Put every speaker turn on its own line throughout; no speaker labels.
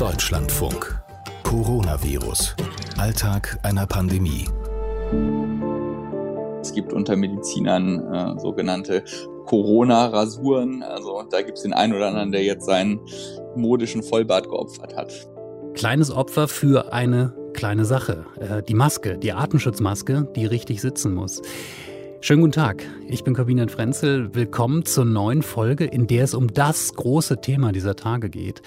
Deutschlandfunk. Coronavirus. Alltag einer Pandemie.
Es gibt unter Medizinern äh, sogenannte Corona-Rasuren. Also da gibt es den einen oder anderen, der jetzt seinen modischen Vollbart geopfert hat.
Kleines Opfer für eine kleine Sache. Äh, die Maske, die Atemschutzmaske, die richtig sitzen muss. Schönen guten Tag, ich bin Corbinian Frenzel. Willkommen zur neuen Folge, in der es um das große Thema dieser Tage geht.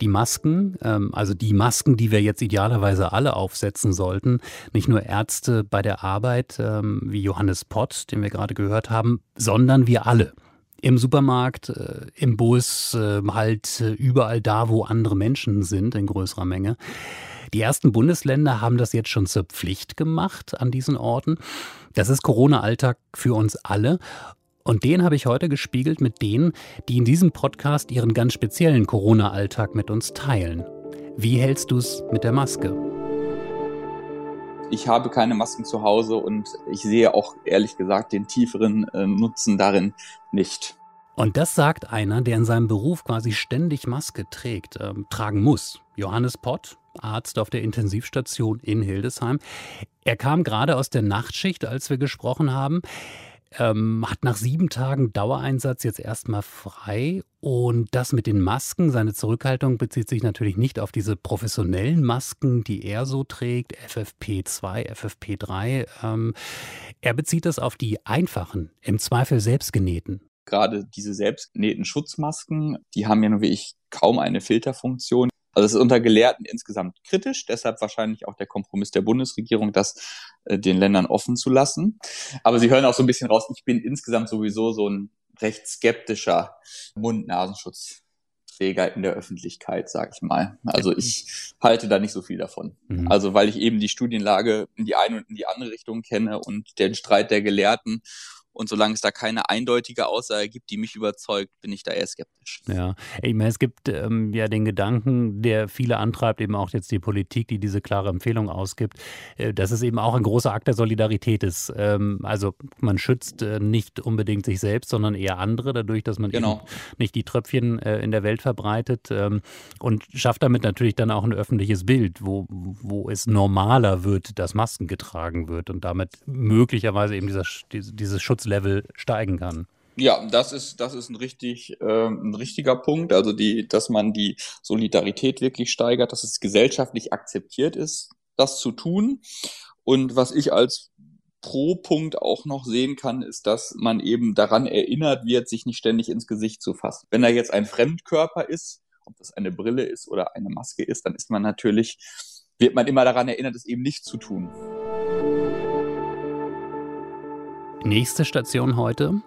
Die Masken, ähm, also die Masken, die wir jetzt idealerweise alle aufsetzen sollten. Nicht nur Ärzte bei der Arbeit, ähm, wie Johannes Pott, den wir gerade gehört haben, sondern wir alle. Im Supermarkt, äh, im Bus, äh, halt äh, überall da, wo andere Menschen sind in größerer Menge. Die ersten Bundesländer haben das jetzt schon zur Pflicht gemacht an diesen Orten. Das ist Corona-Alltag für uns alle. Und den habe ich heute gespiegelt mit denen, die in diesem Podcast ihren ganz speziellen Corona-Alltag mit uns teilen. Wie hältst du es mit der Maske?
Ich habe keine Masken zu Hause und ich sehe auch ehrlich gesagt den tieferen äh, Nutzen darin nicht.
Und das sagt einer, der in seinem Beruf quasi ständig Maske trägt, äh, tragen muss. Johannes Pott, Arzt auf der Intensivstation in Hildesheim. Er kam gerade aus der Nachtschicht, als wir gesprochen haben. Ähm, hat nach sieben Tagen Dauereinsatz jetzt erstmal frei. Und das mit den Masken, seine Zurückhaltung bezieht sich natürlich nicht auf diese professionellen Masken, die er so trägt, FFP2, FFP3. Ähm, er bezieht das auf die einfachen, im Zweifel selbstgenähten.
Gerade diese selbstgenähten Schutzmasken, die haben ja nur wie ich kaum eine Filterfunktion. Also es ist unter Gelehrten insgesamt kritisch, deshalb wahrscheinlich auch der Kompromiss der Bundesregierung, das äh, den Ländern offen zu lassen. Aber Sie hören auch so ein bisschen raus, ich bin insgesamt sowieso so ein recht skeptischer Mund-Nasenschutzträger in der Öffentlichkeit, sag ich mal. Also ich halte da nicht so viel davon. Mhm. Also weil ich eben die Studienlage in die eine und in die andere Richtung kenne und den Streit der Gelehrten und solange es da keine eindeutige Aussage gibt, die mich überzeugt, bin ich da eher skeptisch.
Ja, ich meine, es gibt ähm, ja den Gedanken, der viele antreibt, eben auch jetzt die Politik, die diese klare Empfehlung ausgibt, äh, dass es eben auch ein großer Akt der Solidarität ist. Ähm, also man schützt äh, nicht unbedingt sich selbst, sondern eher andere, dadurch, dass man genau. nicht die Tröpfchen äh, in der Welt verbreitet ähm, und schafft damit natürlich dann auch ein öffentliches Bild, wo, wo es normaler wird, dass Masken getragen wird und damit möglicherweise eben dieser, dieses Schutz Level steigen kann.
Ja, das ist, das ist ein richtig, äh, ein richtiger Punkt. Also die, dass man die Solidarität wirklich steigert, dass es gesellschaftlich akzeptiert ist, das zu tun. Und was ich als Pro-Punkt auch noch sehen kann, ist, dass man eben daran erinnert wird, sich nicht ständig ins Gesicht zu fassen. Wenn da jetzt ein Fremdkörper ist, ob das eine Brille ist oder eine Maske ist, dann ist man natürlich, wird man immer daran erinnert, es eben nicht zu tun.
Nächste Station heute,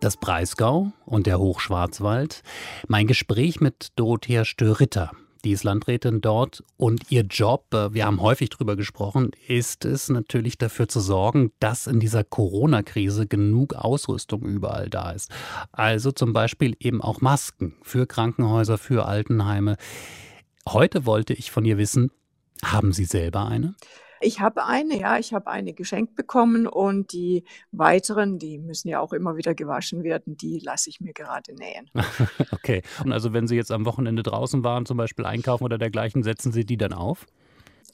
das Breisgau und der Hochschwarzwald. Mein Gespräch mit Dorothea Störitter. Die ist Landrätin dort und ihr Job, äh, wir haben häufig darüber gesprochen, ist es natürlich dafür zu sorgen, dass in dieser Corona-Krise genug Ausrüstung überall da ist. Also zum Beispiel eben auch Masken für Krankenhäuser, für Altenheime. Heute wollte ich von ihr wissen, haben Sie selber eine?
Ich habe eine, ja, ich habe eine geschenkt bekommen und die weiteren, die müssen ja auch immer wieder gewaschen werden, die lasse ich mir gerade nähen.
okay. Und also wenn Sie jetzt am Wochenende draußen waren, zum Beispiel einkaufen oder dergleichen, setzen Sie die dann auf?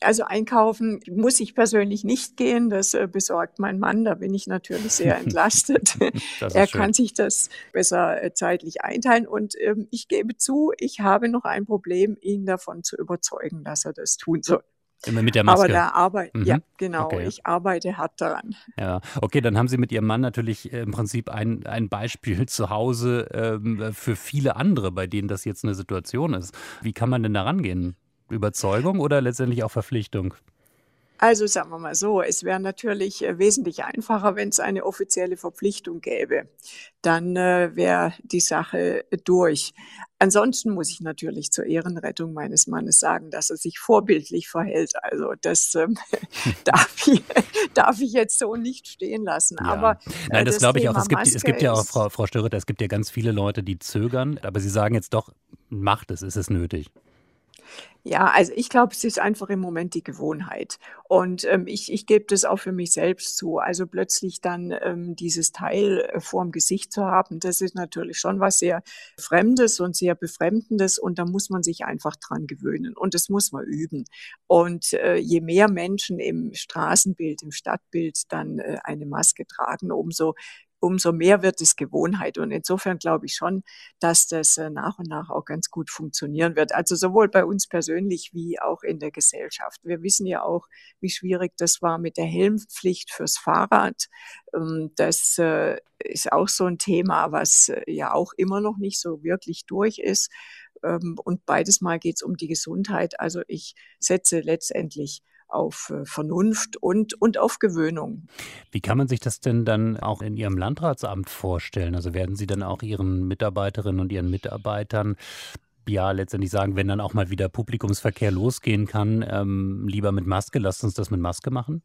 Also einkaufen muss ich persönlich nicht gehen, das äh, besorgt mein Mann, da bin ich natürlich sehr entlastet. er schön. kann sich das besser äh, zeitlich einteilen und ähm, ich gebe zu, ich habe noch ein Problem, ihn davon zu überzeugen, dass er das tun soll.
Immer mit der Maske.
Aber da arbeite, mhm. ja, genau. Okay. Ich arbeite hart daran.
Ja, okay, dann haben Sie mit Ihrem Mann natürlich äh, im Prinzip ein, ein Beispiel zu Hause ähm, für viele andere, bei denen das jetzt eine Situation ist. Wie kann man denn da rangehen? Überzeugung oder letztendlich auch Verpflichtung?
Also sagen wir mal so, es wäre natürlich äh, wesentlich einfacher, wenn es eine offizielle Verpflichtung gäbe. Dann äh, wäre die Sache durch. Ansonsten muss ich natürlich zur Ehrenrettung meines Mannes sagen, dass er sich vorbildlich verhält. Also das ähm, darf, ich, darf ich jetzt so nicht stehen lassen. Ja. Aber äh,
Nein, das, das glaube ich auch. Es gibt, es gibt ja auch, Frau, Frau Störritter, es gibt ja ganz viele Leute, die zögern, aber Sie sagen jetzt doch, macht es, ist es nötig.
Ja, also ich glaube, es ist einfach im Moment die Gewohnheit. Und ähm, ich, ich gebe das auch für mich selbst zu. Also plötzlich dann ähm, dieses Teil äh, vorm Gesicht zu haben, das ist natürlich schon was sehr Fremdes und sehr Befremdendes. Und da muss man sich einfach dran gewöhnen. Und das muss man üben. Und äh, je mehr Menschen im Straßenbild, im Stadtbild dann äh, eine Maske tragen, umso umso mehr wird es Gewohnheit. Und insofern glaube ich schon, dass das äh, nach und nach auch ganz gut funktionieren wird. Also sowohl bei uns persönlich wie auch in der Gesellschaft. Wir wissen ja auch, wie schwierig das war mit der Helmpflicht fürs Fahrrad. Ähm, das äh, ist auch so ein Thema, was äh, ja auch immer noch nicht so wirklich durch ist. Ähm, und beides Mal geht es um die Gesundheit. Also ich setze letztendlich auf äh, Vernunft und, und auf Gewöhnung.
Wie kann man sich das denn dann auch in Ihrem Landratsamt vorstellen? Also werden Sie dann auch Ihren Mitarbeiterinnen und Ihren Mitarbeitern ja letztendlich sagen, wenn dann auch mal wieder Publikumsverkehr losgehen kann, ähm, lieber mit Maske, lasst uns das mit Maske machen?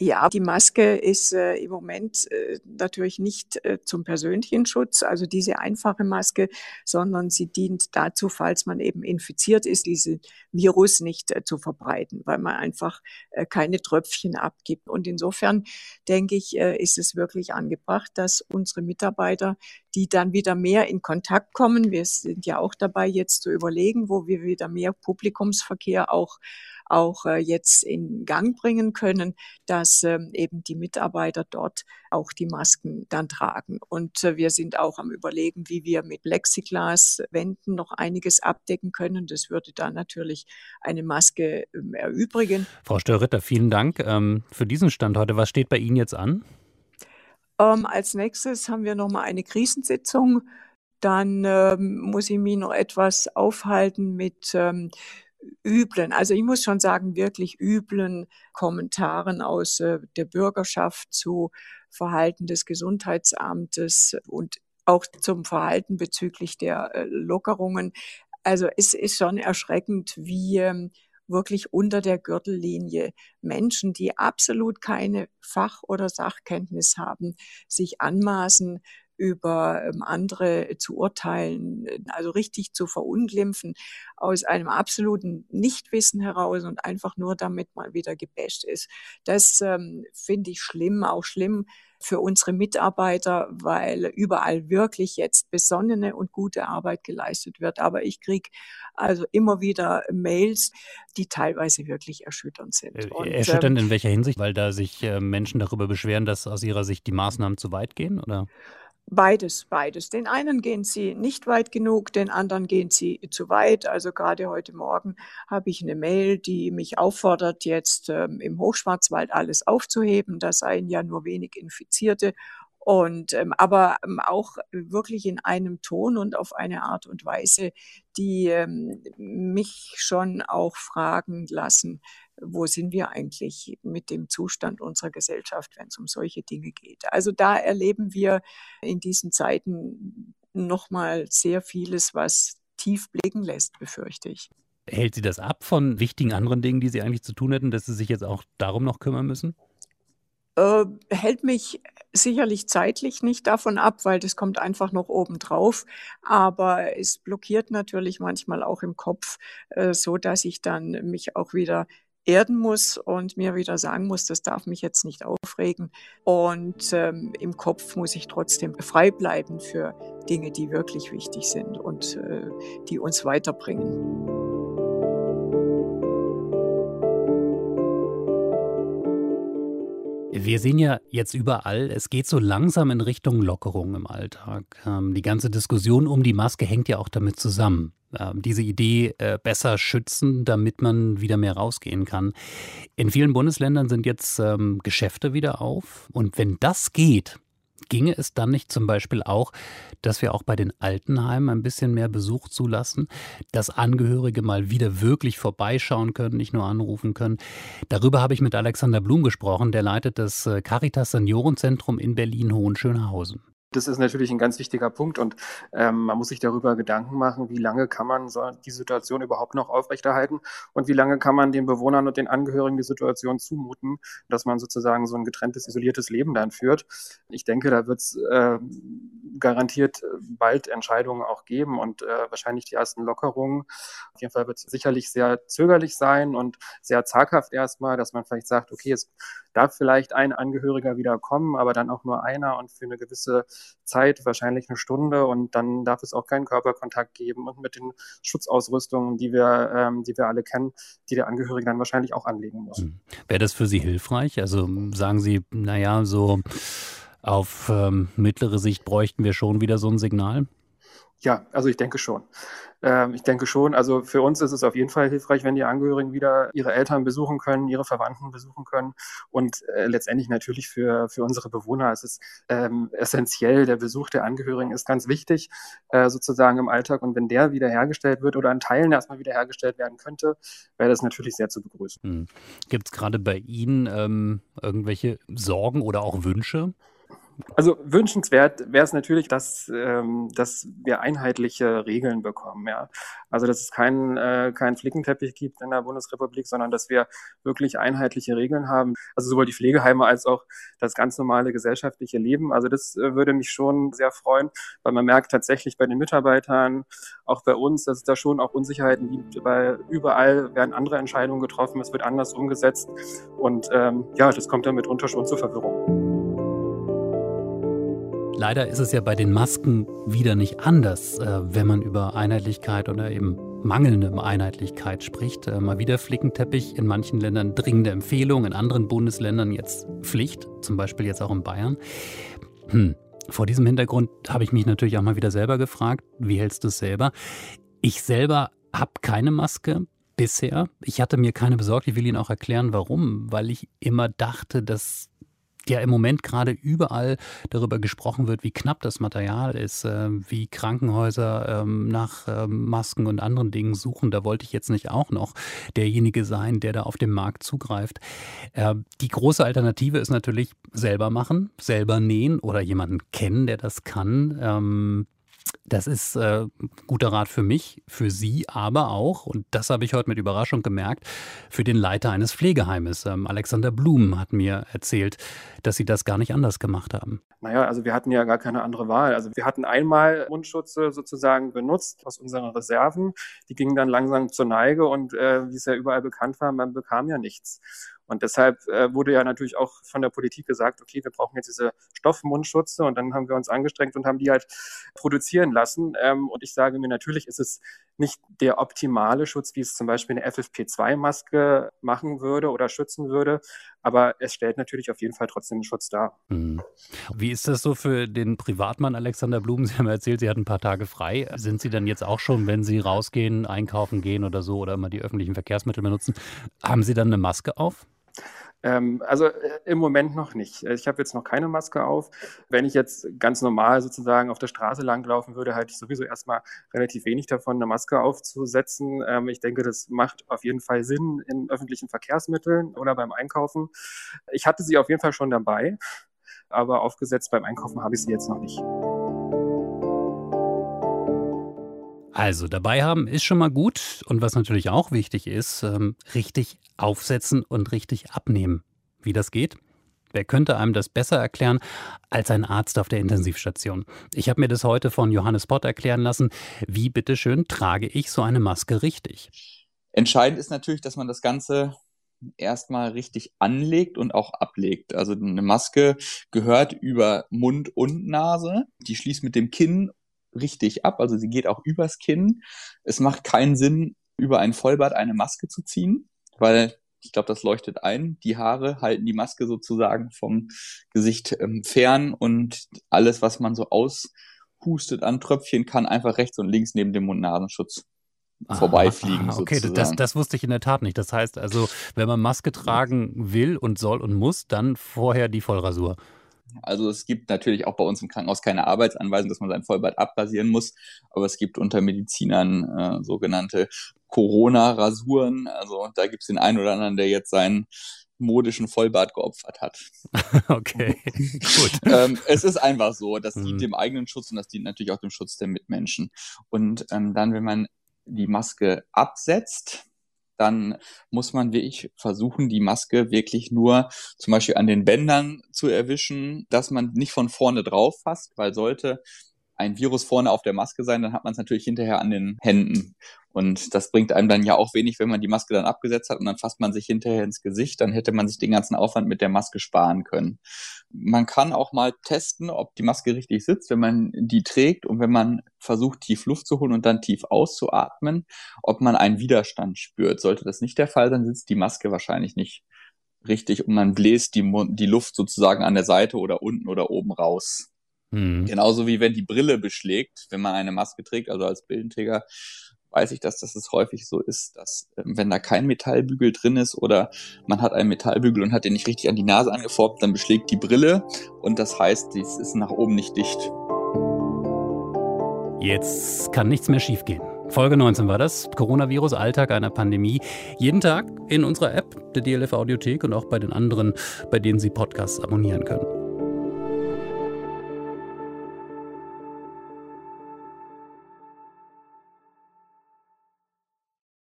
Ja, die Maske ist äh, im Moment äh, natürlich nicht äh, zum persönlichen Schutz, also diese einfache Maske, sondern sie dient dazu, falls man eben infiziert ist, diesen Virus nicht äh, zu verbreiten, weil man einfach äh, keine Tröpfchen abgibt. Und insofern denke ich, äh, ist es wirklich angebracht, dass unsere Mitarbeiter, die dann wieder mehr in Kontakt kommen, wir sind ja auch dabei, jetzt zu überlegen, wo wir wieder mehr Publikumsverkehr auch auch äh, jetzt in Gang bringen können, dass ähm, eben die Mitarbeiter dort auch die Masken dann tragen. Und äh, wir sind auch am Überlegen, wie wir mit Plexiglaswänden noch einiges abdecken können. Das würde dann natürlich eine Maske ähm, erübrigen.
Frau Störritter, vielen Dank ähm, für diesen Stand heute. Was steht bei Ihnen jetzt an?
Ähm, als nächstes haben wir nochmal eine Krisensitzung. Dann ähm, muss ich mich noch etwas aufhalten mit ähm, üblen, also ich muss schon sagen, wirklich üblen Kommentaren aus äh, der Bürgerschaft zu Verhalten des Gesundheitsamtes und auch zum Verhalten bezüglich der äh, Lockerungen. Also es ist schon erschreckend, wie ähm, wirklich unter der Gürtellinie Menschen, die absolut keine Fach- oder Sachkenntnis haben, sich anmaßen, über ähm, andere zu urteilen, also richtig zu verunglimpfen, aus einem absoluten Nichtwissen heraus und einfach nur damit mal wieder gebasht ist. Das ähm, finde ich schlimm, auch schlimm für unsere Mitarbeiter, weil überall wirklich jetzt besonnene und gute Arbeit geleistet wird. Aber ich kriege also immer wieder Mails, die teilweise wirklich erschütternd sind. Äh,
und, erschütternd ähm, in welcher Hinsicht? Weil da sich äh, Menschen darüber beschweren, dass aus ihrer Sicht die Maßnahmen zu weit gehen, oder?
Beides, beides. Den einen gehen sie nicht weit genug, den anderen gehen sie zu weit. Also gerade heute Morgen habe ich eine Mail, die mich auffordert, jetzt ähm, im Hochschwarzwald alles aufzuheben. Da seien ja nur wenig Infizierte und ähm, aber ähm, auch wirklich in einem Ton und auf eine Art und Weise, die ähm, mich schon auch fragen lassen, wo sind wir eigentlich mit dem Zustand unserer Gesellschaft, wenn es um solche Dinge geht. Also da erleben wir in diesen Zeiten nochmal sehr vieles, was tief blicken lässt, befürchte ich.
Hält Sie das ab von wichtigen anderen Dingen, die Sie eigentlich zu tun hätten, dass Sie sich jetzt auch darum noch kümmern müssen?
Äh, hält mich sicherlich zeitlich nicht davon ab, weil das kommt einfach noch oben drauf. Aber es blockiert natürlich manchmal auch im Kopf, äh, so dass ich dann mich auch wieder erden muss und mir wieder sagen muss, das darf mich jetzt nicht aufregen. Und ähm, im Kopf muss ich trotzdem frei bleiben für Dinge, die wirklich wichtig sind und äh, die uns weiterbringen.
Wir sehen ja jetzt überall, es geht so langsam in Richtung Lockerung im Alltag. Ähm, die ganze Diskussion um die Maske hängt ja auch damit zusammen. Ähm, diese Idee, äh, besser schützen, damit man wieder mehr rausgehen kann. In vielen Bundesländern sind jetzt ähm, Geschäfte wieder auf. Und wenn das geht, Ginge es dann nicht zum Beispiel auch, dass wir auch bei den Altenheimen ein bisschen mehr Besuch zulassen, dass Angehörige mal wieder wirklich vorbeischauen können, nicht nur anrufen können? Darüber habe ich mit Alexander Blum gesprochen, der leitet das äh, Caritas Seniorenzentrum in Berlin-Hohenschönhausen.
Das ist natürlich ein ganz wichtiger Punkt und ähm, man muss sich darüber Gedanken machen, wie lange kann man so die Situation überhaupt noch aufrechterhalten und wie lange kann man den Bewohnern und den Angehörigen die Situation zumuten, dass man sozusagen so ein getrenntes, isoliertes Leben dann führt. Ich denke, da wird es äh, garantiert bald Entscheidungen auch geben und äh, wahrscheinlich die ersten Lockerungen. Auf jeden Fall wird es sicherlich sehr zögerlich sein und sehr zaghaft erstmal, dass man vielleicht sagt, okay, es darf vielleicht ein Angehöriger wieder kommen, aber dann auch nur einer und für eine gewisse Zeit, wahrscheinlich eine Stunde und dann darf es auch keinen Körperkontakt geben und mit den Schutzausrüstungen, die wir, ähm, die wir alle kennen, die der Angehörige dann wahrscheinlich auch anlegen muss. Hm.
Wäre das für Sie hilfreich? Also sagen Sie, naja, so auf ähm, mittlere Sicht bräuchten wir schon wieder so ein Signal?
Ja, also ich denke schon. Ähm, ich denke schon, also für uns ist es auf jeden Fall hilfreich, wenn die Angehörigen wieder ihre Eltern besuchen können, ihre Verwandten besuchen können. Und äh, letztendlich natürlich für, für unsere Bewohner ist es ähm, essentiell. Der Besuch der Angehörigen ist ganz wichtig, äh, sozusagen im Alltag. Und wenn der wiederhergestellt wird oder an Teilen erstmal wiederhergestellt werden könnte, wäre das natürlich sehr zu begrüßen. Hm.
Gibt es gerade bei Ihnen ähm, irgendwelche Sorgen oder auch Wünsche?
Also wünschenswert wäre es natürlich, dass, ähm, dass wir einheitliche Regeln bekommen. Ja? Also dass es keinen äh, keinen Flickenteppich gibt in der Bundesrepublik, sondern dass wir wirklich einheitliche Regeln haben. Also sowohl die Pflegeheime als auch das ganz normale gesellschaftliche Leben. Also das äh, würde mich schon sehr freuen, weil man merkt tatsächlich bei den Mitarbeitern, auch bei uns, dass es da schon auch Unsicherheiten gibt, weil überall werden andere Entscheidungen getroffen, es wird anders umgesetzt und ähm, ja, das kommt dann mitunter schon zur Verwirrung.
Leider ist es ja bei den Masken wieder nicht anders, äh, wenn man über Einheitlichkeit oder eben mangelnde Einheitlichkeit spricht. Äh, mal wieder Flickenteppich, in manchen Ländern dringende Empfehlung, in anderen Bundesländern jetzt Pflicht, zum Beispiel jetzt auch in Bayern. Hm. Vor diesem Hintergrund habe ich mich natürlich auch mal wieder selber gefragt, wie hältst du es selber? Ich selber habe keine Maske bisher. Ich hatte mir keine besorgt. Ich will Ihnen auch erklären, warum. Weil ich immer dachte, dass ja im Moment gerade überall darüber gesprochen wird, wie knapp das Material ist, äh, wie Krankenhäuser ähm, nach ähm, Masken und anderen Dingen suchen. Da wollte ich jetzt nicht auch noch derjenige sein, der da auf dem Markt zugreift. Äh, die große Alternative ist natürlich selber machen, selber nähen oder jemanden kennen, der das kann. Ähm, das ist äh, guter Rat für mich, für Sie aber auch, und das habe ich heute mit Überraschung gemerkt, für den Leiter eines Pflegeheimes. Ähm, Alexander Blum hat mir erzählt, dass Sie das gar nicht anders gemacht haben.
Naja, also wir hatten ja gar keine andere Wahl. Also wir hatten einmal Mundschutze sozusagen benutzt aus unseren Reserven. Die gingen dann langsam zur Neige und äh, wie es ja überall bekannt war, man bekam ja nichts. Und deshalb äh, wurde ja natürlich auch von der Politik gesagt, okay, wir brauchen jetzt diese Stoffmundschutze und dann haben wir uns angestrengt und haben die halt produzieren lassen. Ähm, und ich sage mir, natürlich ist es nicht der optimale Schutz, wie es zum Beispiel eine FFP2-Maske machen würde oder schützen würde, aber es stellt natürlich auf jeden Fall trotzdem einen Schutz dar. Mhm.
Wie ist das so für den Privatmann Alexander Blum? Sie haben erzählt, Sie hatten ein paar Tage frei. Sind Sie dann jetzt auch schon, wenn Sie rausgehen, einkaufen gehen oder so oder immer die öffentlichen Verkehrsmittel benutzen, haben Sie dann eine Maske auf?
Ähm, also äh, im Moment noch nicht. Ich habe jetzt noch keine Maske auf. Wenn ich jetzt ganz normal sozusagen auf der Straße langlaufen würde, halte ich sowieso erstmal relativ wenig davon, eine Maske aufzusetzen. Ähm, ich denke, das macht auf jeden Fall Sinn in öffentlichen Verkehrsmitteln oder beim Einkaufen. Ich hatte sie auf jeden Fall schon dabei, aber aufgesetzt beim Einkaufen habe ich sie jetzt noch nicht.
Also dabei haben ist schon mal gut und was natürlich auch wichtig ist, ähm, richtig aufsetzen und richtig abnehmen. Wie das geht? Wer könnte einem das besser erklären als ein Arzt auf der Intensivstation? Ich habe mir das heute von Johannes Pott erklären lassen. Wie bitteschön trage ich so eine Maske richtig?
Entscheidend ist natürlich, dass man das Ganze erstmal richtig anlegt und auch ablegt. Also eine Maske gehört über Mund und Nase. Die schließt mit dem Kinn richtig ab, also sie geht auch übers Kinn. Es macht keinen Sinn, über ein Vollbart eine Maske zu ziehen, weil ich glaube, das leuchtet ein. Die Haare halten die Maske sozusagen vom Gesicht ähm, fern und alles, was man so aushustet an Tröpfchen, kann einfach rechts und links neben dem Mund-Nasenschutz vorbeifliegen.
Ah, okay, das, das wusste ich in der Tat nicht. Das heißt also, wenn man Maske tragen will und soll und muss, dann vorher die Vollrasur.
Also es gibt natürlich auch bei uns im Krankenhaus keine Arbeitsanweisung, dass man sein Vollbart abrasieren muss, aber es gibt unter Medizinern äh, sogenannte Corona-Rasuren. Also da gibt es den einen oder anderen, der jetzt sein modischen Vollbart geopfert hat.
okay, gut.
ähm, es ist einfach so, das
Mhm.
dient dem eigenen Schutz und das dient natürlich auch dem Schutz der Mitmenschen. Und ähm, dann, wenn man die Maske absetzt, dann muss man wirklich versuchen, die Maske wirklich nur zum Beispiel an den Bändern zu erwischen, dass man nicht von vorne drauf fasst, weil sollte ein Virus vorne auf der Maske sein, dann hat man es natürlich hinterher an den Händen. Und das bringt einem dann ja auch wenig, wenn man die Maske dann abgesetzt hat und dann fasst man sich hinterher ins Gesicht, dann hätte man sich den ganzen Aufwand mit der Maske sparen können. Man kann auch mal testen, ob die Maske richtig sitzt, wenn man die trägt und wenn man versucht, tief Luft zu holen und dann tief auszuatmen, ob man einen Widerstand spürt. Sollte das nicht der Fall sein, sitzt die Maske wahrscheinlich nicht richtig und man bläst die, die Luft sozusagen an der Seite oder unten oder oben raus.
Hm.
Genauso wie wenn die Brille beschlägt, wenn man eine Maske trägt, also als Brillenträger, weiß ich, dass das häufig so ist, dass ähm, wenn da kein Metallbügel drin ist oder man hat einen Metallbügel und hat den nicht richtig an die Nase angeformt, dann beschlägt die Brille und das heißt, dies ist nach oben nicht dicht.
Jetzt kann nichts mehr schiefgehen. Folge 19 war das. Coronavirus, Alltag einer Pandemie. Jeden Tag in unserer App, der DLF Audiothek und auch bei den anderen, bei denen Sie Podcasts abonnieren können.